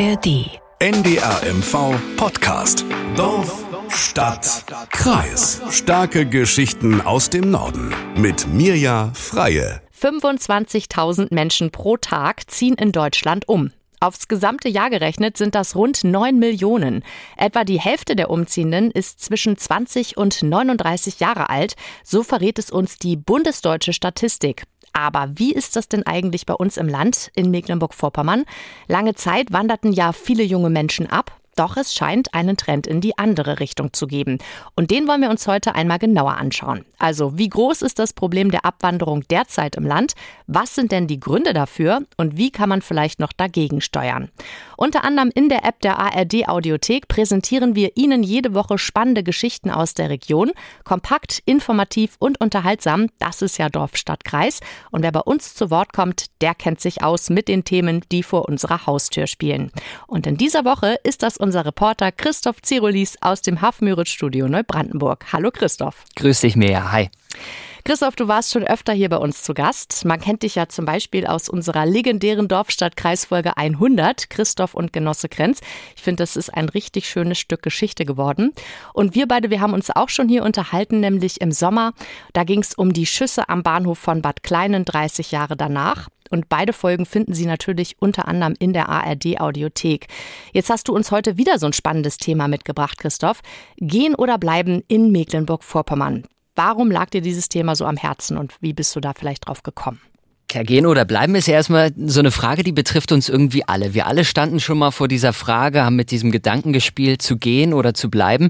ARD. NDR MV Podcast. Dorf, Stadt, Kreis. Starke Geschichten aus dem Norden. Mit Mirja Freie. 25.000 Menschen pro Tag ziehen in Deutschland um. Aufs gesamte Jahr gerechnet sind das rund 9 Millionen. Etwa die Hälfte der Umziehenden ist zwischen 20 und 39 Jahre alt. So verrät es uns die bundesdeutsche Statistik. Aber wie ist das denn eigentlich bei uns im Land in Mecklenburg-Vorpommern? Lange Zeit wanderten ja viele junge Menschen ab. Doch es scheint einen Trend in die andere Richtung zu geben. Und den wollen wir uns heute einmal genauer anschauen. Also, wie groß ist das Problem der Abwanderung derzeit im Land? Was sind denn die Gründe dafür? Und wie kann man vielleicht noch dagegen steuern? Unter anderem in der App der ARD Audiothek präsentieren wir Ihnen jede Woche spannende Geschichten aus der Region. Kompakt, informativ und unterhaltsam. Das ist ja Dorf, Stadt, Kreis. Und wer bei uns zu Wort kommt, der kennt sich aus mit den Themen, die vor unserer Haustür spielen. Und in dieser Woche ist das Reporter Christoph Zirolis aus dem Hafmüritz-Studio Neubrandenburg. Hallo Christoph. Grüß dich, Mea. Hi. Christoph, du warst schon öfter hier bei uns zu Gast. Man kennt dich ja zum Beispiel aus unserer legendären Dorfstadt-Kreisfolge 100, Christoph und Genosse Krenz. Ich finde, das ist ein richtig schönes Stück Geschichte geworden. Und wir beide, wir haben uns auch schon hier unterhalten, nämlich im Sommer. Da ging es um die Schüsse am Bahnhof von Bad Kleinen 30 Jahre danach. Und beide Folgen finden Sie natürlich unter anderem in der ARD Audiothek. Jetzt hast du uns heute wieder so ein spannendes Thema mitgebracht, Christoph. Gehen oder bleiben in Mecklenburg-Vorpommern. Warum lag dir dieses Thema so am Herzen und wie bist du da vielleicht drauf gekommen? Tja, gehen oder bleiben ist ja erstmal so eine Frage, die betrifft uns irgendwie alle. Wir alle standen schon mal vor dieser Frage, haben mit diesem Gedanken gespielt, zu gehen oder zu bleiben.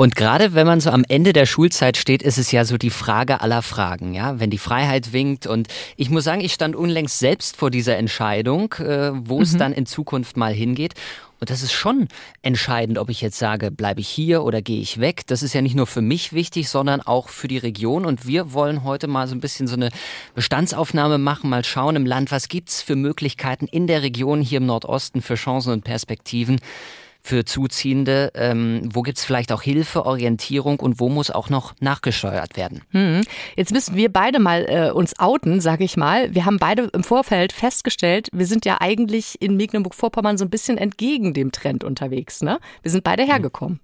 Und gerade wenn man so am Ende der Schulzeit steht, ist es ja so die Frage aller Fragen, ja, wenn die Freiheit winkt. Und ich muss sagen, ich stand unlängst selbst vor dieser Entscheidung, äh, wo mhm. es dann in Zukunft mal hingeht. Und das ist schon entscheidend, ob ich jetzt sage, bleibe ich hier oder gehe ich weg. Das ist ja nicht nur für mich wichtig, sondern auch für die Region. Und wir wollen heute mal so ein bisschen so eine Bestandsaufnahme machen, mal schauen im Land, was gibt's für Möglichkeiten in der Region hier im Nordosten für Chancen und Perspektiven für Zuziehende? Ähm, wo gibt es vielleicht auch Hilfe, Orientierung und wo muss auch noch nachgesteuert werden? Hm. Jetzt müssen wir beide mal äh, uns outen, sage ich mal. Wir haben beide im Vorfeld festgestellt, wir sind ja eigentlich in Mecklenburg-Vorpommern so ein bisschen entgegen dem Trend unterwegs. Ne? Wir sind beide hergekommen.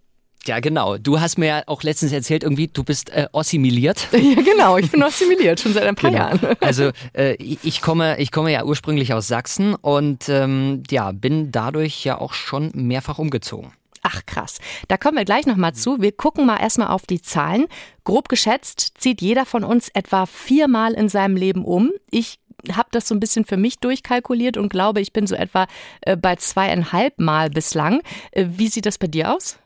Ja, genau. Du hast mir ja auch letztens erzählt, irgendwie, du bist äh, assimiliert. Ja, genau. Ich bin assimiliert, schon seit ein paar genau. Jahren. Also äh, ich, komme, ich komme ja ursprünglich aus Sachsen und ähm, ja, bin dadurch ja auch schon mehrfach umgezogen. Ach krass. Da kommen wir gleich nochmal zu. Wir gucken mal erstmal auf die Zahlen. Grob geschätzt zieht jeder von uns etwa viermal in seinem Leben um. Ich habe das so ein bisschen für mich durchkalkuliert und glaube, ich bin so etwa äh, bei zweieinhalb Mal bislang. Äh, wie sieht das bei dir aus?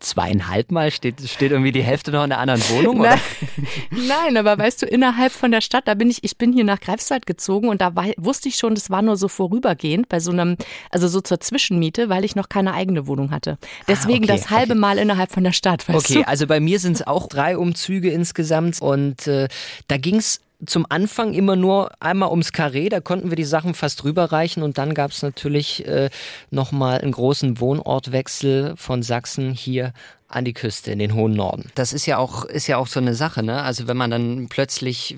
Zweieinhalb Mal steht, steht irgendwie die Hälfte noch in einer anderen Wohnung? Nein, Nein, aber weißt du, innerhalb von der Stadt, da bin ich, ich bin hier nach Greifswald gezogen und da war, wusste ich schon, das war nur so vorübergehend bei so einem, also so zur Zwischenmiete, weil ich noch keine eigene Wohnung hatte. Deswegen ah, okay, das halbe okay. Mal innerhalb von der Stadt, weißt okay, du? Okay, also bei mir sind es auch drei Umzüge insgesamt und äh, da ging es zum Anfang immer nur einmal ums Karree, da konnten wir die Sachen fast rüberreichen und dann gab es natürlich äh, nochmal einen großen Wohnortwechsel von Sachsen hier an die Küste in den hohen Norden. Das ist ja auch, ist ja auch so eine Sache, ne? Also wenn man dann plötzlich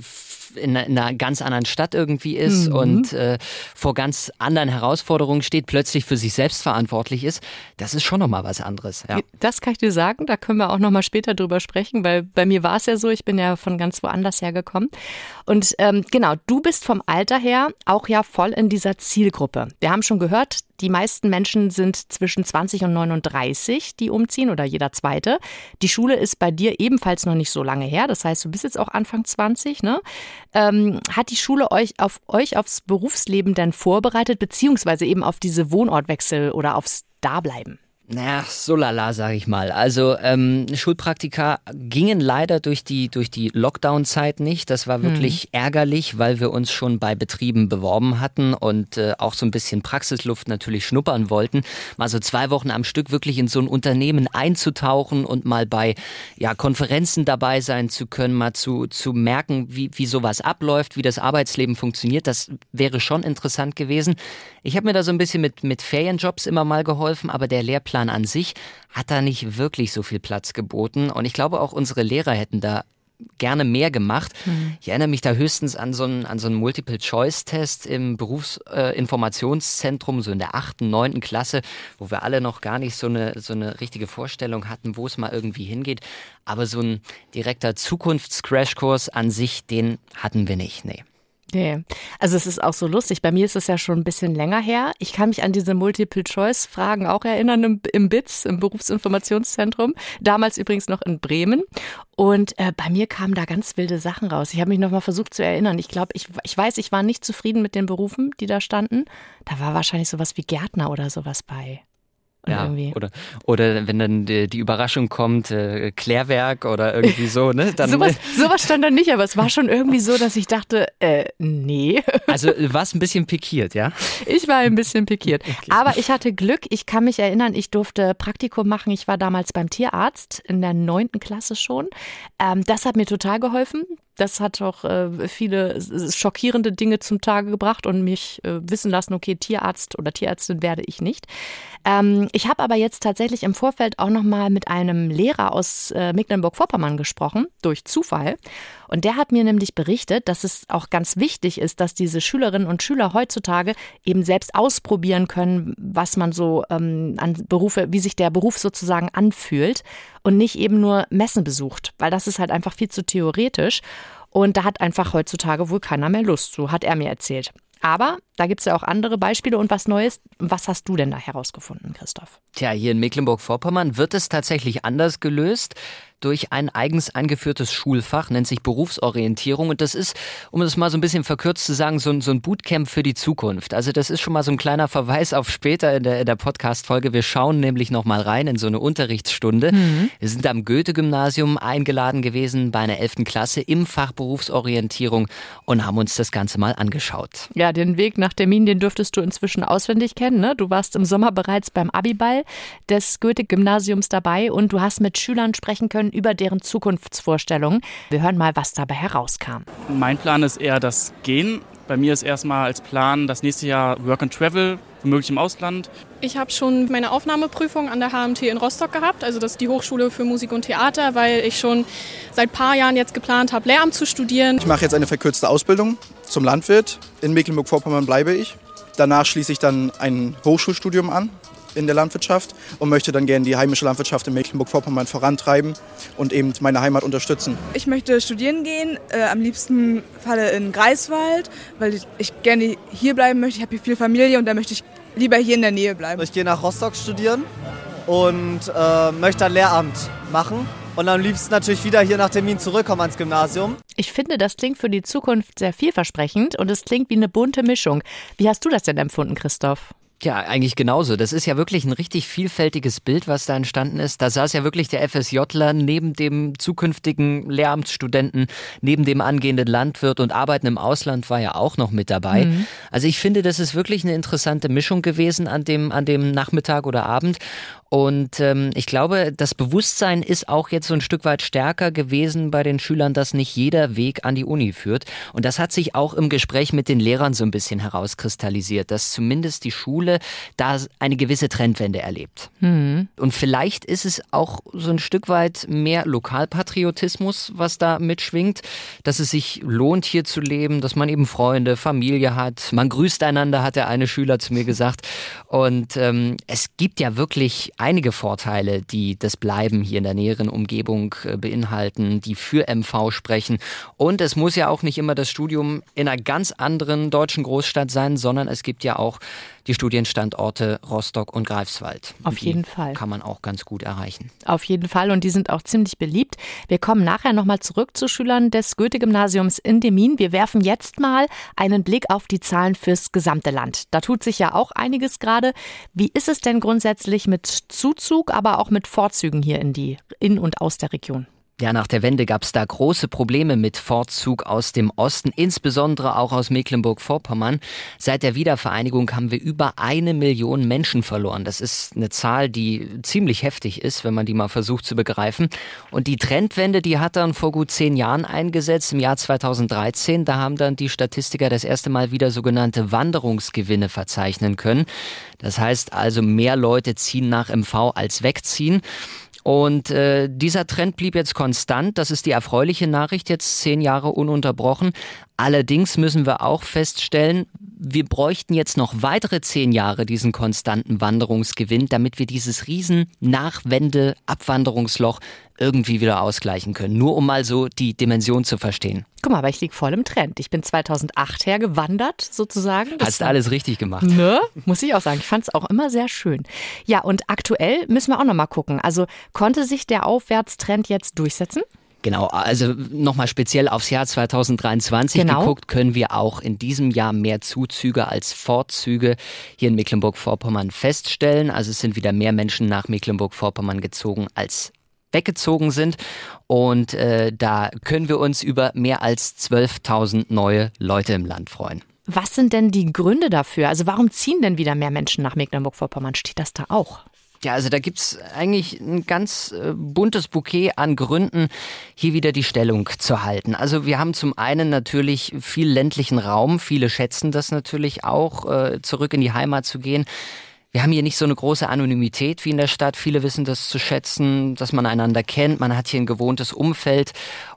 in, einer ganz anderen Stadt irgendwie ist mhm. und äh, vor ganz anderen Herausforderungen steht, plötzlich für sich selbst verantwortlich ist, das ist schon nochmal was anderes. Ja. Das kann ich dir sagen, da können wir auch nochmal später drüber sprechen, weil bei mir war es ja so, ich bin ja von ganz woanders hergekommen. Und ähm, genau, du bist vom Alter her auch ja voll in dieser Zielgruppe. Wir haben schon gehört, die meisten Menschen sind zwischen 20 und 39, die umziehen oder jeder zweite. Die Schule ist bei dir ebenfalls noch nicht so lange her. Das heißt, du bist jetzt auch Anfang 20. Ne? Ähm, hat die Schule euch auf euch aufs Berufsleben denn vorbereitet, beziehungsweise eben auf diese Wohnortwechsel oder aufs Dableiben? Naja, so lala, sag ich mal. Also ähm, Schulpraktika gingen leider durch die, durch die Lockdown-Zeit nicht. Das war wirklich hm. ärgerlich, weil wir uns schon bei Betrieben beworben hatten und äh, auch so ein bisschen Praxisluft natürlich schnuppern wollten. Mal so zwei Wochen am Stück wirklich in so ein Unternehmen einzutauchen und mal bei ja, Konferenzen dabei sein zu können, mal zu, zu merken, wie, wie sowas abläuft, wie das Arbeitsleben funktioniert. Das wäre schon interessant gewesen. Ich habe mir da so ein bisschen mit, mit Ferienjobs immer mal geholfen, aber der Lehrplan Lehrplan an sich hat da nicht wirklich so viel Platz geboten. Und ich glaube, auch unsere Lehrer hätten da gerne mehr gemacht. Mhm. Ich erinnere mich da höchstens an so einen, an so einen Multiple-Choice-Test im Berufsinformationszentrum, äh, so in der achten, neunten Klasse, wo wir alle noch gar nicht so eine, so eine richtige Vorstellung hatten, wo es mal irgendwie hingeht. Aber so ein direkter Zukunfts-Crashkurs an sich, den hatten wir nicht. Nee. Nee. Also es ist auch so lustig. Bei mir ist es ja schon ein bisschen länger her. Ich kann mich an diese Multiple-Choice-Fragen auch erinnern im, im BITS, im Berufsinformationszentrum. Damals übrigens noch in Bremen. Und äh, bei mir kamen da ganz wilde Sachen raus. Ich habe mich nochmal versucht zu erinnern. Ich glaube, ich, ich weiß, ich war nicht zufrieden mit den Berufen, die da standen. Da war wahrscheinlich sowas wie Gärtner oder sowas bei. Ja, irgendwie. oder, oder wenn dann die, die Überraschung kommt, äh, Klärwerk oder irgendwie so, ne? Dann, sowas, sowas stand da nicht, aber es war schon irgendwie so, dass ich dachte, äh, nee. Also du warst ein bisschen pikiert, ja? Ich war ein bisschen pikiert. Okay. Aber ich hatte Glück, ich kann mich erinnern, ich durfte Praktikum machen. Ich war damals beim Tierarzt in der neunten Klasse schon. Ähm, das hat mir total geholfen. Das hat auch äh, viele schockierende Dinge zum Tage gebracht und mich äh, wissen lassen, okay, Tierarzt oder Tierärztin werde ich nicht. Ähm, ich habe aber jetzt tatsächlich im Vorfeld auch noch mal mit einem Lehrer aus äh, Mecklenburg-Vorpommern gesprochen, durch Zufall. Und der hat mir nämlich berichtet, dass es auch ganz wichtig ist, dass diese Schülerinnen und Schüler heutzutage eben selbst ausprobieren können, was man so ähm, an Berufe, wie sich der Beruf sozusagen anfühlt und nicht eben nur Messen besucht, weil das ist halt einfach viel zu theoretisch. Und da hat einfach heutzutage wohl keiner mehr Lust zu, hat er mir erzählt. Aber da gibt es ja auch andere Beispiele und was Neues. Was hast du denn da herausgefunden, Christoph? Tja, hier in Mecklenburg-Vorpommern wird es tatsächlich anders gelöst durch ein eigens eingeführtes Schulfach, nennt sich Berufsorientierung. Und das ist, um es mal so ein bisschen verkürzt zu sagen, so ein, so ein Bootcamp für die Zukunft. Also das ist schon mal so ein kleiner Verweis auf später in der, in der Podcast-Folge. Wir schauen nämlich noch mal rein in so eine Unterrichtsstunde. Mhm. Wir sind am Goethe-Gymnasium eingeladen gewesen bei einer 11. Klasse im Fach Berufsorientierung und haben uns das Ganze mal angeschaut. Ja, den Weg nach Termin, den dürftest du inzwischen auswendig kennen. Ne? Du warst im Sommer bereits beim Abiball des Goethe-Gymnasiums dabei und du hast mit Schülern sprechen können über deren Zukunftsvorstellungen. Wir hören mal, was dabei herauskam. Mein Plan ist eher das Gehen. Bei mir ist erstmal als Plan das nächste Jahr Work and Travel, womöglich im Ausland. Ich habe schon meine Aufnahmeprüfung an der HMT in Rostock gehabt, also das ist die Hochschule für Musik und Theater, weil ich schon seit ein paar Jahren jetzt geplant habe, Lehramt zu studieren. Ich mache jetzt eine verkürzte Ausbildung zum Landwirt. In Mecklenburg-Vorpommern bleibe ich. Danach schließe ich dann ein Hochschulstudium an in der Landwirtschaft und möchte dann gerne die heimische Landwirtschaft in Mecklenburg-Vorpommern vorantreiben und eben meine Heimat unterstützen. Ich möchte studieren gehen, äh, am liebsten Falle in Greifswald, weil ich, ich gerne hier bleiben möchte. Ich habe hier viel Familie und da möchte ich lieber hier in der Nähe bleiben. Ich gehe nach Rostock studieren und äh, möchte ein Lehramt machen. Und am liebsten natürlich wieder hier nach Termin zurückkommen ans Gymnasium. Ich finde, das klingt für die Zukunft sehr vielversprechend und es klingt wie eine bunte Mischung. Wie hast du das denn empfunden, Christoph? Ja, eigentlich genauso. Das ist ja wirklich ein richtig vielfältiges Bild, was da entstanden ist. Da saß ja wirklich der FSJler neben dem zukünftigen Lehramtsstudenten, neben dem angehenden Landwirt und Arbeiten im Ausland war ja auch noch mit dabei. Mhm. Also ich finde, das ist wirklich eine interessante Mischung gewesen an dem, an dem Nachmittag oder Abend. Und ähm, ich glaube, das Bewusstsein ist auch jetzt so ein Stück weit stärker gewesen bei den Schülern, dass nicht jeder Weg an die Uni führt. Und das hat sich auch im Gespräch mit den Lehrern so ein bisschen herauskristallisiert, dass zumindest die Schule da eine gewisse Trendwende erlebt. Mhm. Und vielleicht ist es auch so ein Stück weit mehr Lokalpatriotismus, was da mitschwingt, dass es sich lohnt, hier zu leben, dass man eben Freunde, Familie hat. Man grüßt einander, hat der eine Schüler zu mir gesagt. Und ähm, es gibt ja wirklich einige Vorteile, die das Bleiben hier in der näheren Umgebung äh, beinhalten, die für MV sprechen. Und es muss ja auch nicht immer das Studium in einer ganz anderen deutschen Großstadt sein, sondern es gibt ja auch die Studienstandorte Rostock und Greifswald. Auf die jeden Fall. Kann man auch ganz gut erreichen. Auf jeden Fall und die sind auch ziemlich beliebt. Wir kommen nachher nochmal zurück zu Schülern des Goethe-Gymnasiums in Demin. Wir werfen jetzt mal einen Blick auf die Zahlen fürs gesamte Land. Da tut sich ja auch einiges gerade. Wie ist es denn grundsätzlich mit Zuzug, aber auch mit Vorzügen hier in die in und aus der Region? Ja, nach der Wende gab es da große Probleme mit Fortzug aus dem Osten, insbesondere auch aus Mecklenburg-Vorpommern. Seit der Wiedervereinigung haben wir über eine Million Menschen verloren. Das ist eine Zahl, die ziemlich heftig ist, wenn man die mal versucht zu begreifen. Und die Trendwende, die hat dann vor gut zehn Jahren eingesetzt, im Jahr 2013. Da haben dann die Statistiker das erste Mal wieder sogenannte Wanderungsgewinne verzeichnen können. Das heißt also, mehr Leute ziehen nach MV als wegziehen. Und äh, dieser Trend blieb jetzt konstant. Das ist die erfreuliche Nachricht, jetzt zehn Jahre ununterbrochen. Allerdings müssen wir auch feststellen, wir bräuchten jetzt noch weitere zehn Jahre diesen konstanten Wanderungsgewinn, damit wir dieses riesen Nachwende-Abwanderungsloch irgendwie wieder ausgleichen können. Nur um mal so die Dimension zu verstehen. Guck mal, aber ich liege voll im Trend. Ich bin 2008 hergewandert, sozusagen. Das Hast alles richtig gemacht. Ne? Muss ich auch sagen. Ich fand es auch immer sehr schön. Ja, und aktuell müssen wir auch noch mal gucken. Also konnte sich der Aufwärtstrend jetzt durchsetzen? Genau, also nochmal speziell aufs Jahr 2023 genau. geguckt, können wir auch in diesem Jahr mehr Zuzüge als Fortzüge hier in Mecklenburg-Vorpommern feststellen. Also es sind wieder mehr Menschen nach Mecklenburg-Vorpommern gezogen als weggezogen sind. Und äh, da können wir uns über mehr als 12.000 neue Leute im Land freuen. Was sind denn die Gründe dafür? Also warum ziehen denn wieder mehr Menschen nach Mecklenburg-Vorpommern? Steht das da auch? Ja, also da gibt's eigentlich ein ganz äh, buntes Bouquet an Gründen, hier wieder die Stellung zu halten. Also wir haben zum einen natürlich viel ländlichen Raum, viele schätzen das natürlich auch, äh, zurück in die Heimat zu gehen. Wir haben hier nicht so eine große Anonymität wie in der Stadt. Viele wissen das zu schätzen, dass man einander kennt. Man hat hier ein gewohntes Umfeld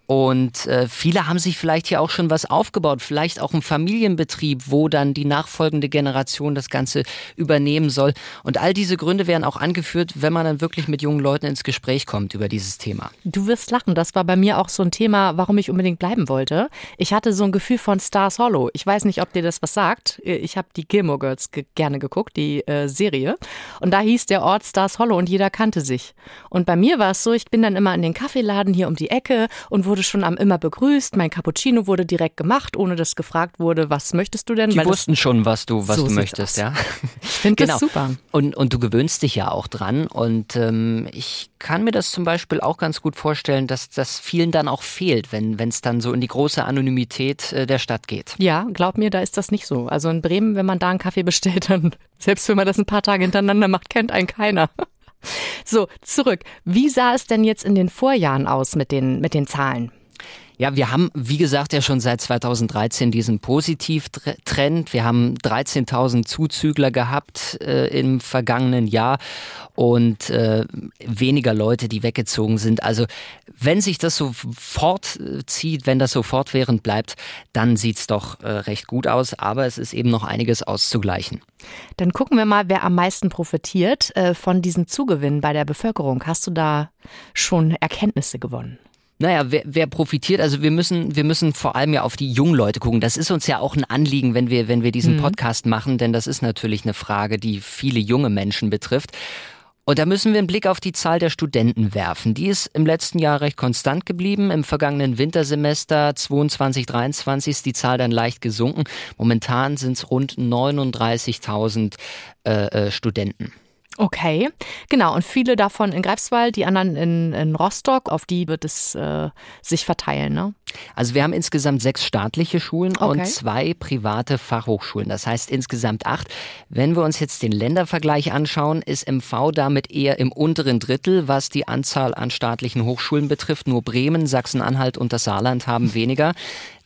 und äh, viele haben sich vielleicht hier auch schon was aufgebaut, vielleicht auch ein Familienbetrieb, wo dann die nachfolgende Generation das Ganze übernehmen soll. Und all diese Gründe werden auch angeführt, wenn man dann wirklich mit jungen Leuten ins Gespräch kommt über dieses Thema. Du wirst lachen, das war bei mir auch so ein Thema, warum ich unbedingt bleiben wollte. Ich hatte so ein Gefühl von Stars Hollow. Ich weiß nicht, ob dir das was sagt. Ich habe die Gilmore Girls ge gerne geguckt, die äh, Serie. Und da hieß der Ort Stars Hollow und jeder kannte sich. Und bei mir war es so, ich bin dann immer in den Kaffeeladen hier um die Ecke und wurde schon am immer begrüßt. Mein Cappuccino wurde direkt gemacht, ohne dass gefragt wurde, was möchtest du denn? Die Weil wussten schon, was du, was so du möchtest, ja. Ich finde genau. das super. Und, und du gewöhnst dich ja auch dran. Und ähm, ich kann mir das zum Beispiel auch ganz gut vorstellen, dass das vielen dann auch fehlt, wenn es dann so in die große Anonymität äh, der Stadt geht. Ja, glaub mir, da ist das nicht so. Also in Bremen, wenn man da einen Kaffee bestellt, dann, selbst wenn man das ein paar Tage hintereinander macht, kennt einen keiner. So, zurück. Wie sah es denn jetzt in den Vorjahren aus mit den, mit den Zahlen? Ja, wir haben, wie gesagt, ja schon seit 2013 diesen Positivtrend. Wir haben 13.000 Zuzügler gehabt äh, im vergangenen Jahr und äh, weniger Leute, die weggezogen sind. Also wenn sich das so fortzieht, wenn das so fortwährend bleibt, dann sieht's doch äh, recht gut aus. Aber es ist eben noch einiges auszugleichen. Dann gucken wir mal, wer am meisten profitiert äh, von diesen Zugewinnen bei der Bevölkerung. Hast du da schon Erkenntnisse gewonnen? Naja, wer, wer profitiert? Also wir müssen, wir müssen vor allem ja auf die jungen Leute gucken. Das ist uns ja auch ein Anliegen, wenn wir, wenn wir diesen mhm. Podcast machen, denn das ist natürlich eine Frage, die viele junge Menschen betrifft. Und da müssen wir einen Blick auf die Zahl der Studenten werfen. Die ist im letzten Jahr recht konstant geblieben. Im vergangenen Wintersemester 22, 23 ist die Zahl dann leicht gesunken. Momentan sind es rund 39.000 äh, äh, Studenten. Okay, genau. Und viele davon in Greifswald, die anderen in, in Rostock, auf die wird es äh, sich verteilen, ne? Also wir haben insgesamt sechs staatliche Schulen okay. und zwei private Fachhochschulen. Das heißt insgesamt acht. Wenn wir uns jetzt den Ländervergleich anschauen, ist MV damit eher im unteren Drittel, was die Anzahl an staatlichen Hochschulen betrifft. Nur Bremen, Sachsen-Anhalt und das Saarland haben weniger.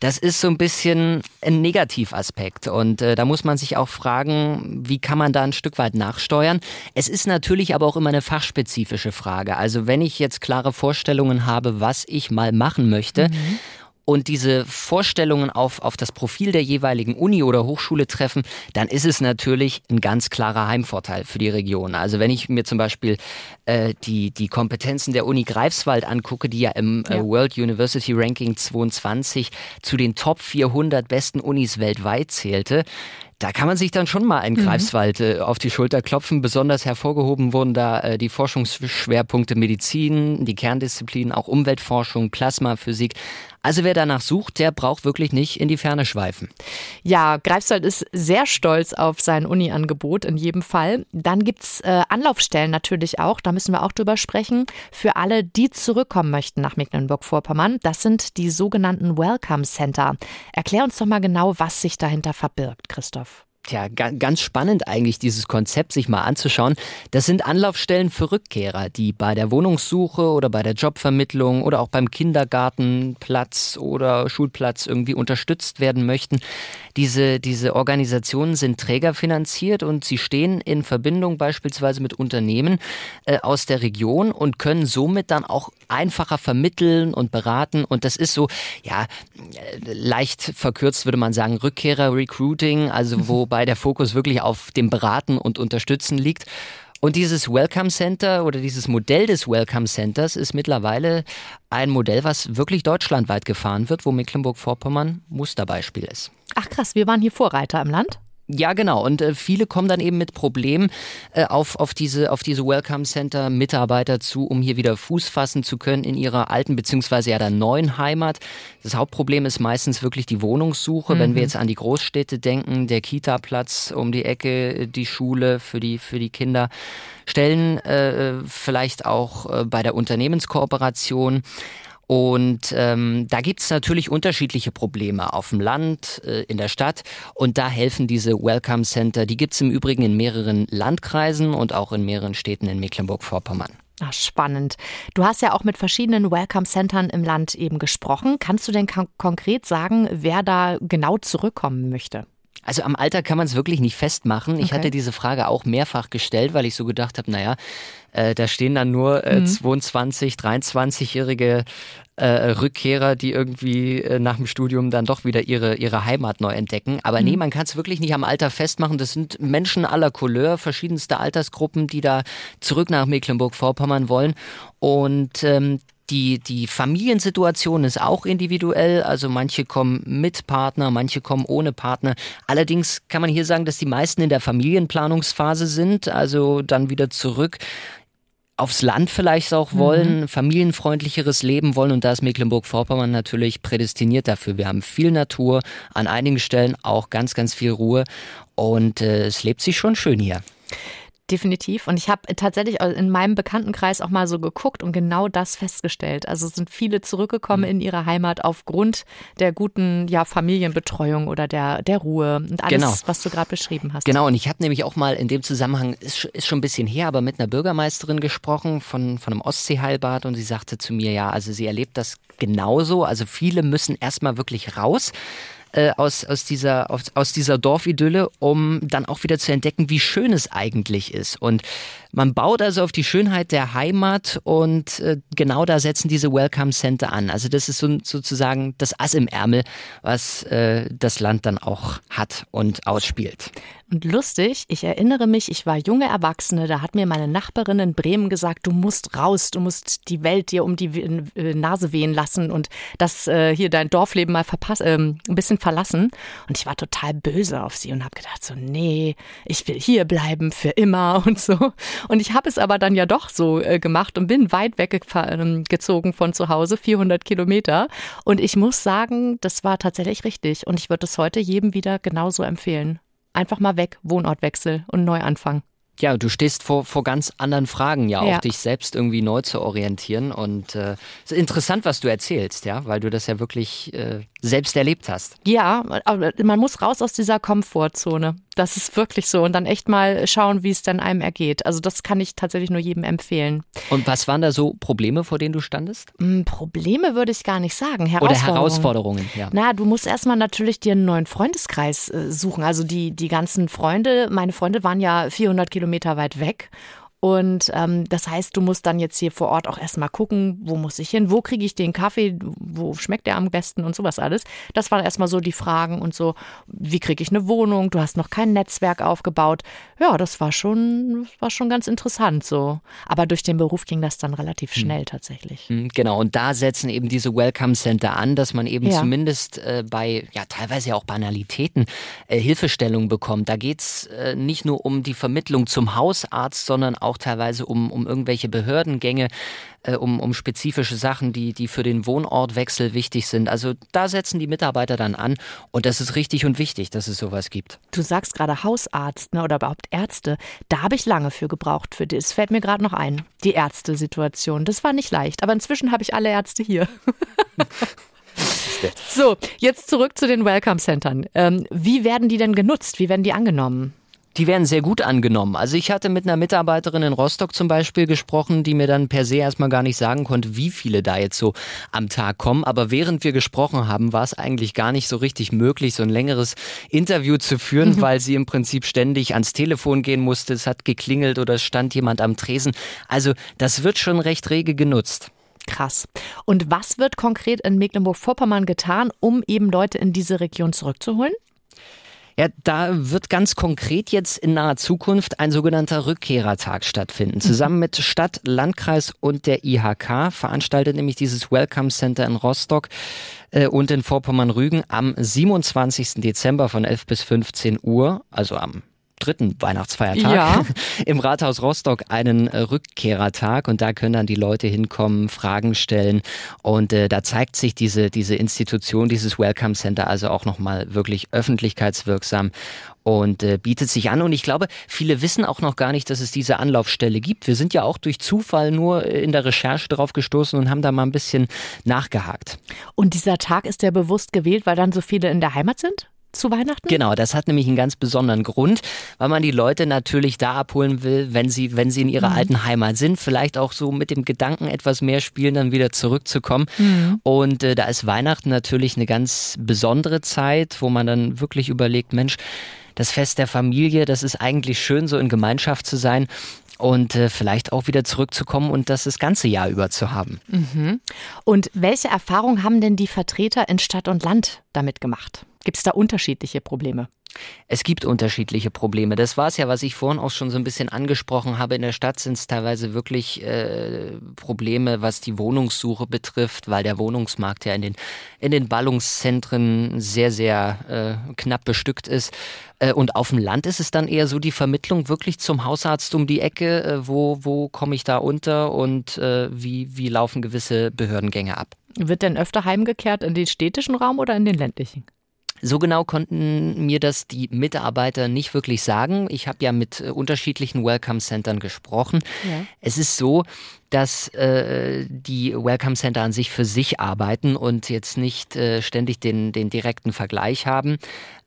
Das ist so ein bisschen ein Negativaspekt. Und äh, da muss man sich auch fragen, wie kann man da ein Stück weit nachsteuern? Es ist natürlich aber auch immer eine fachspezifische Frage. Also wenn ich jetzt klare Vorstellungen habe, was ich mal machen möchte, mhm und diese Vorstellungen auf, auf das Profil der jeweiligen Uni oder Hochschule treffen, dann ist es natürlich ein ganz klarer Heimvorteil für die Region. Also wenn ich mir zum Beispiel äh, die, die Kompetenzen der Uni Greifswald angucke, die ja im äh, World University Ranking 22 zu den Top 400 besten Unis weltweit zählte, da kann man sich dann schon mal einen mhm. Greifswald äh, auf die Schulter klopfen. Besonders hervorgehoben wurden da äh, die Forschungsschwerpunkte Medizin, die Kerndisziplinen, auch Umweltforschung, Plasmaphysik. Also wer danach sucht, der braucht wirklich nicht in die Ferne schweifen. Ja, Greifswald ist sehr stolz auf sein Uni-Angebot in jedem Fall. Dann gibt's äh, Anlaufstellen natürlich auch, da müssen wir auch drüber sprechen, für alle, die zurückkommen möchten nach Mecklenburg-Vorpommern. Das sind die sogenannten Welcome Center. Erklär uns doch mal genau, was sich dahinter verbirgt, Christoph. Tja, ganz spannend eigentlich, dieses Konzept sich mal anzuschauen. Das sind Anlaufstellen für Rückkehrer, die bei der Wohnungssuche oder bei der Jobvermittlung oder auch beim Kindergartenplatz oder Schulplatz irgendwie unterstützt werden möchten. Diese, diese Organisationen sind trägerfinanziert und sie stehen in Verbindung beispielsweise mit Unternehmen äh, aus der Region und können somit dann auch einfacher vermitteln und beraten. Und das ist so, ja, äh, leicht verkürzt würde man sagen, Rückkehrer-Recruiting, also wo wobei der Fokus wirklich auf dem Beraten und Unterstützen liegt. Und dieses Welcome Center oder dieses Modell des Welcome Centers ist mittlerweile ein Modell, was wirklich deutschlandweit gefahren wird, wo Mecklenburg-Vorpommern Musterbeispiel ist. Ach krass, wir waren hier Vorreiter im Land? Ja, genau. Und äh, viele kommen dann eben mit Problemen äh, auf, auf diese, auf diese Welcome Center Mitarbeiter zu, um hier wieder Fuß fassen zu können in ihrer alten beziehungsweise ja der neuen Heimat. Das Hauptproblem ist meistens wirklich die Wohnungssuche. Mhm. Wenn wir mhm. jetzt an die Großstädte denken, der Kita-Platz um die Ecke, die Schule für die, für die Kinder. Stellen äh, vielleicht auch äh, bei der Unternehmenskooperation. Und ähm, da gibt es natürlich unterschiedliche Probleme auf dem Land, äh, in der Stadt. Und da helfen diese Welcome Center. Die gibt es im Übrigen in mehreren Landkreisen und auch in mehreren Städten in Mecklenburg-Vorpommern. Ach, spannend. Du hast ja auch mit verschiedenen Welcome Centern im Land eben gesprochen. Kannst du denn konkret sagen, wer da genau zurückkommen möchte? Also am Alter kann man es wirklich nicht festmachen. Ich okay. hatte diese Frage auch mehrfach gestellt, weil ich so gedacht habe, naja, äh, da stehen dann nur äh, mhm. 22, 23-jährige äh, Rückkehrer, die irgendwie äh, nach dem Studium dann doch wieder ihre, ihre Heimat neu entdecken. Aber mhm. nee, man kann es wirklich nicht am Alter festmachen. Das sind Menschen aller Couleur, verschiedenste Altersgruppen, die da zurück nach Mecklenburg-Vorpommern wollen. Und ähm, die, die Familiensituation ist auch individuell, also manche kommen mit Partner, manche kommen ohne Partner. Allerdings kann man hier sagen, dass die meisten in der Familienplanungsphase sind, also dann wieder zurück aufs Land vielleicht auch wollen, mhm. familienfreundlicheres Leben wollen und da ist Mecklenburg-Vorpommern natürlich prädestiniert dafür. Wir haben viel Natur, an einigen Stellen auch ganz, ganz viel Ruhe und äh, es lebt sich schon schön hier. Definitiv. Und ich habe tatsächlich in meinem Bekanntenkreis auch mal so geguckt und genau das festgestellt. Also sind viele zurückgekommen mhm. in ihre Heimat aufgrund der guten ja, Familienbetreuung oder der, der Ruhe und alles, genau. was du gerade beschrieben hast. Genau, und ich habe nämlich auch mal in dem Zusammenhang, ist, ist schon ein bisschen her, aber mit einer Bürgermeisterin gesprochen von, von einem Ostseeheilbad und sie sagte zu mir, ja, also sie erlebt das genauso. Also viele müssen erstmal wirklich raus äh, aus, aus, dieser, aus, aus dieser Dorfidylle, um dann auch wieder zu entdecken, wie schön es eigentlich ist. Und man baut also auf die Schönheit der Heimat und äh, genau da setzen diese Welcome Center an. Also das ist so, sozusagen das Ass im Ärmel, was äh, das Land dann auch hat und ausspielt. Und lustig, ich erinnere mich, ich war junge Erwachsene, da hat mir meine Nachbarin in Bremen gesagt, du musst raus, du musst die Welt dir um die äh, Nase wehen lassen und das äh, hier dein Dorfleben mal verpass, äh, ein bisschen verlassen. Und ich war total böse auf sie und habe gedacht so, nee, ich will hier bleiben für immer und so. Und ich habe es aber dann ja doch so äh, gemacht und bin weit weggezogen von zu Hause, 400 Kilometer. Und ich muss sagen, das war tatsächlich richtig. Und ich würde es heute jedem wieder genauso empfehlen. Einfach mal weg, Wohnortwechsel und neu anfangen. Ja, du stehst vor, vor ganz anderen Fragen, ja, auch ja. dich selbst irgendwie neu zu orientieren. Und äh, es ist interessant, was du erzählst, ja, weil du das ja wirklich äh, selbst erlebt hast. Ja, aber man muss raus aus dieser Komfortzone. Das ist wirklich so. Und dann echt mal schauen, wie es dann einem ergeht. Also das kann ich tatsächlich nur jedem empfehlen. Und was waren da so Probleme, vor denen du standest? Hm, Probleme würde ich gar nicht sagen. Herausforderungen. Oder Herausforderungen, ja. Na, du musst erstmal natürlich dir einen neuen Freundeskreis äh, suchen. Also die, die ganzen Freunde, meine Freunde waren ja 400 Kilometer weit weg. Und ähm, das heißt, du musst dann jetzt hier vor Ort auch erstmal gucken, wo muss ich hin, wo kriege ich den Kaffee, wo schmeckt der am besten und sowas alles. Das waren erstmal so die Fragen und so, wie kriege ich eine Wohnung, du hast noch kein Netzwerk aufgebaut. Ja, das war schon, war schon ganz interessant so. Aber durch den Beruf ging das dann relativ hm. schnell hm. tatsächlich. Genau, und da setzen eben diese Welcome Center an, dass man eben ja. zumindest äh, bei, ja, teilweise ja auch Banalitäten äh, Hilfestellung bekommt. Da geht's äh, nicht nur um die Vermittlung zum Hausarzt, sondern auch auch teilweise um, um irgendwelche Behördengänge, äh, um, um spezifische Sachen, die, die für den Wohnortwechsel wichtig sind. Also da setzen die Mitarbeiter dann an und das ist richtig und wichtig, dass es sowas gibt. Du sagst gerade Hausarzt ne, oder überhaupt Ärzte. Da habe ich lange für gebraucht. Für das fällt mir gerade noch ein. Die Ärztesituation. Das war nicht leicht, aber inzwischen habe ich alle Ärzte hier. so, jetzt zurück zu den Welcome Centern. Ähm, wie werden die denn genutzt? Wie werden die angenommen? Die werden sehr gut angenommen. Also ich hatte mit einer Mitarbeiterin in Rostock zum Beispiel gesprochen, die mir dann per se erstmal gar nicht sagen konnte, wie viele da jetzt so am Tag kommen. Aber während wir gesprochen haben, war es eigentlich gar nicht so richtig möglich, so ein längeres Interview zu führen, mhm. weil sie im Prinzip ständig ans Telefon gehen musste. Es hat geklingelt oder es stand jemand am Tresen. Also das wird schon recht rege genutzt. Krass. Und was wird konkret in Mecklenburg-Vorpommern getan, um eben Leute in diese Region zurückzuholen? Ja, da wird ganz konkret jetzt in naher Zukunft ein sogenannter Rückkehrertag stattfinden. Zusammen mit Stadt, Landkreis und der IHK veranstaltet nämlich dieses Welcome Center in Rostock äh, und in Vorpommern-Rügen am 27. Dezember von 11 bis 15 Uhr, also am dritten Weihnachtsfeiertag ja. im Rathaus Rostock einen äh, Rückkehrertag und da können dann die Leute hinkommen, Fragen stellen und äh, da zeigt sich diese, diese Institution, dieses Welcome Center also auch nochmal wirklich öffentlichkeitswirksam und äh, bietet sich an. Und ich glaube, viele wissen auch noch gar nicht, dass es diese Anlaufstelle gibt. Wir sind ja auch durch Zufall nur in der Recherche drauf gestoßen und haben da mal ein bisschen nachgehakt. Und dieser Tag ist ja bewusst gewählt, weil dann so viele in der Heimat sind? Zu Weihnachten? Genau, das hat nämlich einen ganz besonderen Grund, weil man die Leute natürlich da abholen will, wenn sie, wenn sie in ihrer mhm. alten Heimat sind, vielleicht auch so mit dem Gedanken etwas mehr spielen, dann wieder zurückzukommen. Mhm. Und äh, da ist Weihnachten natürlich eine ganz besondere Zeit, wo man dann wirklich überlegt, Mensch, das Fest der Familie, das ist eigentlich schön, so in Gemeinschaft zu sein und äh, vielleicht auch wieder zurückzukommen und das das ganze Jahr über zu haben. Mhm. Und welche Erfahrungen haben denn die Vertreter in Stadt und Land damit gemacht? Gibt es da unterschiedliche Probleme? Es gibt unterschiedliche Probleme. Das war es ja, was ich vorhin auch schon so ein bisschen angesprochen habe. In der Stadt sind es teilweise wirklich äh, Probleme, was die Wohnungssuche betrifft, weil der Wohnungsmarkt ja in den, in den Ballungszentren sehr, sehr äh, knapp bestückt ist. Äh, und auf dem Land ist es dann eher so die Vermittlung wirklich zum Hausarzt um die Ecke. Äh, wo wo komme ich da unter und äh, wie, wie laufen gewisse Behördengänge ab? Wird denn öfter heimgekehrt in den städtischen Raum oder in den ländlichen? So genau konnten mir das die Mitarbeiter nicht wirklich sagen. Ich habe ja mit äh, unterschiedlichen Welcome Centern gesprochen. Ja. Es ist so, dass äh, die Welcome Center an sich für sich arbeiten und jetzt nicht äh, ständig den, den direkten Vergleich haben.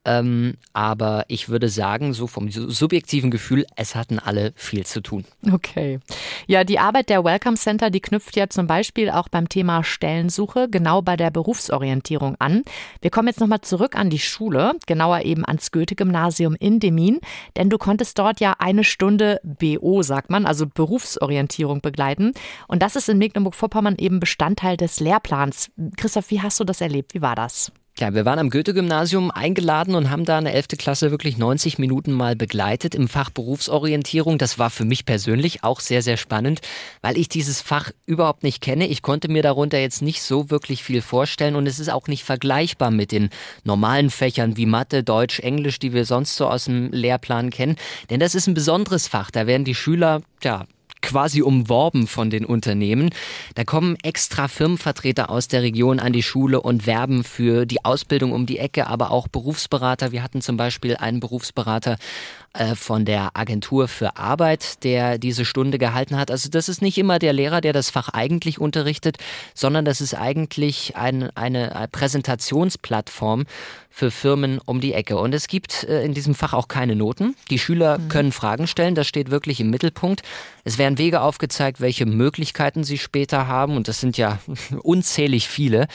Ähm, aber ich würde sagen, so vom subjektiven Gefühl, es hatten alle viel zu tun. Okay. Ja, die Arbeit der Welcome Center, die knüpft ja zum Beispiel auch beim Thema Stellensuche genau bei der Berufsorientierung an. Wir kommen jetzt nochmal zurück an die Schule, genauer eben ans Goethe-Gymnasium in Demin, denn du konntest dort ja eine Stunde BO, sagt man, also Berufsorientierung begleiten. Und das ist in Mecklenburg-Vorpommern eben Bestandteil des Lehrplans. Christoph, wie hast du das erlebt? Wie war das? Ja, wir waren am Goethe-Gymnasium eingeladen und haben da eine 11. Klasse wirklich 90 Minuten mal begleitet im Fach Berufsorientierung. Das war für mich persönlich auch sehr, sehr spannend, weil ich dieses Fach überhaupt nicht kenne. Ich konnte mir darunter jetzt nicht so wirklich viel vorstellen und es ist auch nicht vergleichbar mit den normalen Fächern wie Mathe, Deutsch, Englisch, die wir sonst so aus dem Lehrplan kennen. Denn das ist ein besonderes Fach. Da werden die Schüler, ja, quasi umworben von den Unternehmen. Da kommen extra Firmenvertreter aus der Region an die Schule und werben für die Ausbildung um die Ecke, aber auch Berufsberater. Wir hatten zum Beispiel einen Berufsberater äh, von der Agentur für Arbeit, der diese Stunde gehalten hat. Also das ist nicht immer der Lehrer, der das Fach eigentlich unterrichtet, sondern das ist eigentlich ein, eine Präsentationsplattform für Firmen um die Ecke. Und es gibt äh, in diesem Fach auch keine Noten. Die Schüler mhm. können Fragen stellen, das steht wirklich im Mittelpunkt. Es werden Wege aufgezeigt, welche Möglichkeiten sie später haben. Und das sind ja unzählig viele.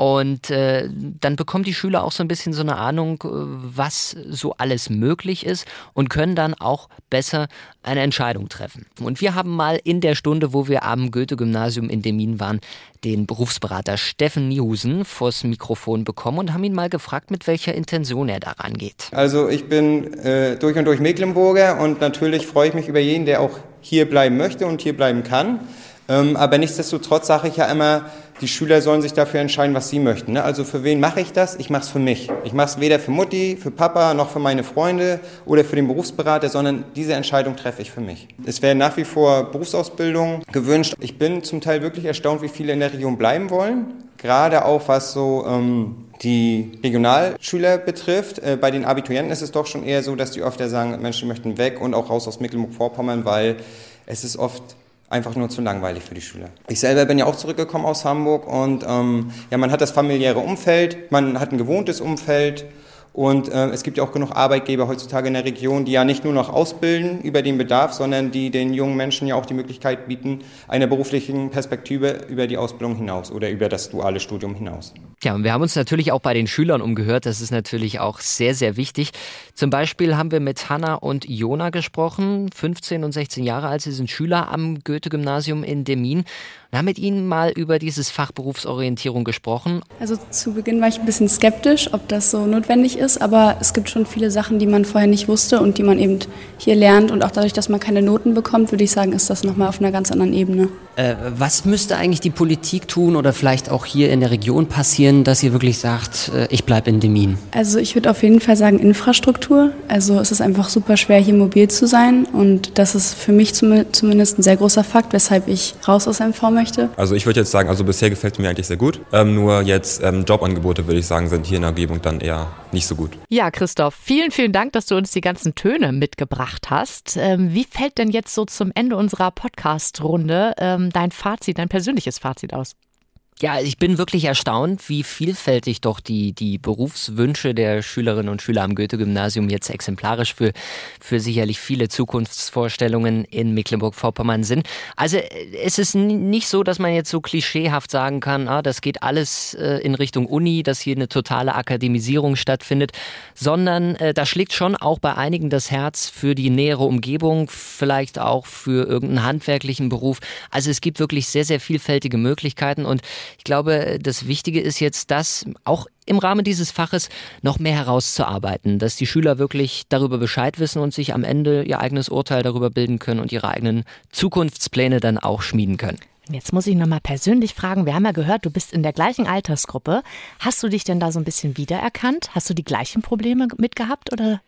Und äh, dann bekommen die Schüler auch so ein bisschen so eine Ahnung, äh, was so alles möglich ist und können dann auch besser eine Entscheidung treffen. Und wir haben mal in der Stunde, wo wir am Goethe-Gymnasium in Demin waren, den Berufsberater Steffen Nihusen vors Mikrofon bekommen und haben ihn mal gefragt, mit welcher Intention er daran geht. Also ich bin äh, durch und durch Mecklenburger und natürlich freue ich mich über jeden, der auch hier bleiben möchte und hier bleiben kann. Ähm, aber nichtsdestotrotz sage ich ja immer, die Schüler sollen sich dafür entscheiden, was sie möchten. Ne? Also für wen mache ich das? Ich mache es für mich. Ich mache es weder für Mutti, für Papa, noch für meine Freunde oder für den Berufsberater, sondern diese Entscheidung treffe ich für mich. Es werden nach wie vor Berufsausbildungen gewünscht. Ich bin zum Teil wirklich erstaunt, wie viele in der Region bleiben wollen. Gerade auch was so ähm, die Regionalschüler betrifft. Äh, bei den Abiturienten ist es doch schon eher so, dass die öfter sagen, Menschen möchten weg und auch raus aus Mecklenburg-Vorpommern, weil es ist oft einfach nur zu langweilig für die Schüler. Ich selber bin ja auch zurückgekommen aus Hamburg und ähm, ja, man hat das familiäre Umfeld, man hat ein gewohntes Umfeld und äh, es gibt ja auch genug Arbeitgeber heutzutage in der Region, die ja nicht nur noch ausbilden über den Bedarf, sondern die den jungen Menschen ja auch die Möglichkeit bieten, eine berufliche Perspektive über die Ausbildung hinaus oder über das duale Studium hinaus. Ja, und wir haben uns natürlich auch bei den Schülern umgehört. Das ist natürlich auch sehr, sehr wichtig. Zum Beispiel haben wir mit Hanna und Jona gesprochen, 15 und 16 Jahre alt. Sie sind Schüler am Goethe-Gymnasium in Demmin. Wir haben mit Ihnen mal über dieses Fach Berufsorientierung gesprochen. Also zu Beginn war ich ein bisschen skeptisch, ob das so notwendig ist, aber es gibt schon viele Sachen, die man vorher nicht wusste und die man eben hier lernt. Und auch dadurch, dass man keine Noten bekommt, würde ich sagen, ist das nochmal auf einer ganz anderen Ebene. Äh, was müsste eigentlich die Politik tun oder vielleicht auch hier in der Region passieren, dass ihr wirklich sagt, äh, ich bleibe in Demin? Also ich würde auf jeden Fall sagen Infrastruktur. Also es ist einfach super schwer, hier mobil zu sein und das ist für mich zumindest ein sehr großer Fakt, weshalb ich raus aus MV möchte. Also ich würde jetzt sagen, also bisher gefällt es mir eigentlich sehr gut. Ähm, nur jetzt ähm, Jobangebote, würde ich sagen, sind hier in der Umgebung dann eher nicht so gut. Ja, Christoph, vielen, vielen Dank, dass du uns die ganzen Töne mitgebracht hast. Ähm, wie fällt denn jetzt so zum Ende unserer Podcast-Runde ähm, dein Fazit, dein persönliches Fazit aus? Ja, ich bin wirklich erstaunt, wie vielfältig doch die, die Berufswünsche der Schülerinnen und Schüler am Goethe-Gymnasium jetzt exemplarisch für, für sicherlich viele Zukunftsvorstellungen in Mecklenburg-Vorpommern sind. Also es ist nicht so, dass man jetzt so klischeehaft sagen kann, ah, das geht alles äh, in Richtung Uni, dass hier eine totale Akademisierung stattfindet, sondern äh, da schlägt schon auch bei einigen das Herz für die nähere Umgebung, vielleicht auch für irgendeinen handwerklichen Beruf. Also es gibt wirklich sehr, sehr vielfältige Möglichkeiten und ich glaube, das Wichtige ist jetzt, das auch im Rahmen dieses Faches noch mehr herauszuarbeiten, dass die Schüler wirklich darüber Bescheid wissen und sich am Ende ihr eigenes Urteil darüber bilden können und ihre eigenen Zukunftspläne dann auch schmieden können. Jetzt muss ich nochmal persönlich fragen, wir haben ja gehört, du bist in der gleichen Altersgruppe. Hast du dich denn da so ein bisschen wiedererkannt? Hast du die gleichen Probleme mitgehabt oder?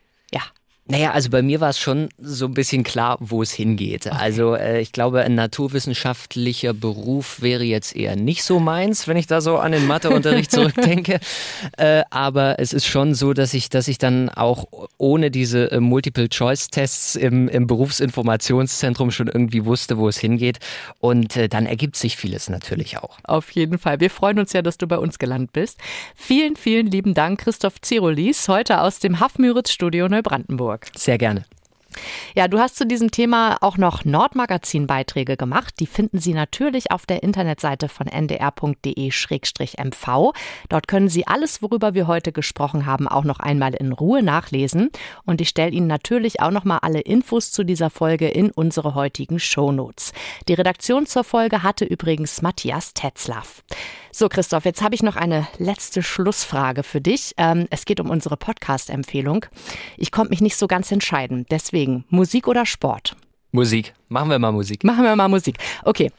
Naja, also bei mir war es schon so ein bisschen klar, wo es hingeht. Okay. Also äh, ich glaube, ein naturwissenschaftlicher Beruf wäre jetzt eher nicht so meins, wenn ich da so an den Matheunterricht zurückdenke. Äh, aber es ist schon so, dass ich, dass ich dann auch ohne diese äh, Multiple-Choice-Tests im, im Berufsinformationszentrum schon irgendwie wusste, wo es hingeht. Und äh, dann ergibt sich vieles natürlich auch. Auf jeden Fall. Wir freuen uns ja, dass du bei uns gelandet bist. Vielen, vielen lieben Dank, Christoph Zirolis, heute aus dem Hafmüritz-Studio Neubrandenburg. Hamburg. Sehr gerne. Ja, du hast zu diesem Thema auch noch Nordmagazin-Beiträge gemacht. Die finden Sie natürlich auf der Internetseite von ndr.de-mv. Dort können Sie alles, worüber wir heute gesprochen haben, auch noch einmal in Ruhe nachlesen. Und ich stelle Ihnen natürlich auch noch mal alle Infos zu dieser Folge in unsere heutigen Shownotes. Die Redaktion zur Folge hatte übrigens Matthias Tetzlaff. So, Christoph, jetzt habe ich noch eine letzte Schlussfrage für dich. Ähm, es geht um unsere Podcast-Empfehlung. Ich konnte mich nicht so ganz entscheiden. Deswegen, Musik oder Sport? Musik. Machen wir mal Musik. Machen wir mal Musik. Okay.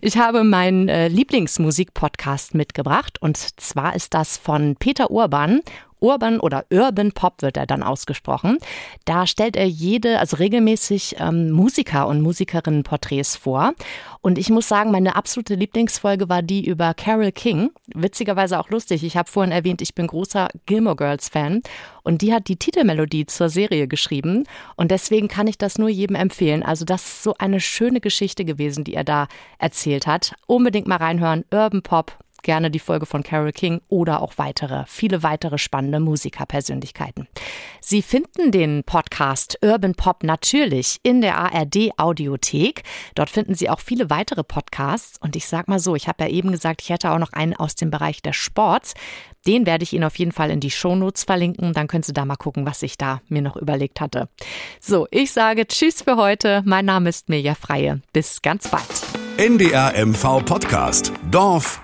Ich habe meinen äh, Lieblingsmusik-Podcast mitgebracht und zwar ist das von Peter Urban Urban oder Urban Pop wird er dann ausgesprochen. Da stellt er jede, also regelmäßig ähm, Musiker und Musikerinnen Porträts vor. Und ich muss sagen, meine absolute Lieblingsfolge war die über Carol King. Witzigerweise auch lustig. Ich habe vorhin erwähnt, ich bin großer Gilmore Girls Fan und die hat die Titelmelodie zur Serie geschrieben. Und deswegen kann ich das nur jedem empfehlen. Also das ist so eine schöne Geschichte gewesen, die er da erzählt hat. Unbedingt mal reinhören. Urban Pop gerne die Folge von Carol King oder auch weitere, viele weitere spannende Musikerpersönlichkeiten. Sie finden den Podcast Urban Pop natürlich in der ARD Audiothek. Dort finden Sie auch viele weitere Podcasts. Und ich sag mal so, ich habe ja eben gesagt, ich hätte auch noch einen aus dem Bereich des Sports. Den werde ich Ihnen auf jeden Fall in die Shownotes verlinken. Dann können Sie da mal gucken, was ich da mir noch überlegt hatte. So, ich sage Tschüss für heute. Mein Name ist Mirja Freie. Bis ganz bald. NDR MV Podcast. Dorf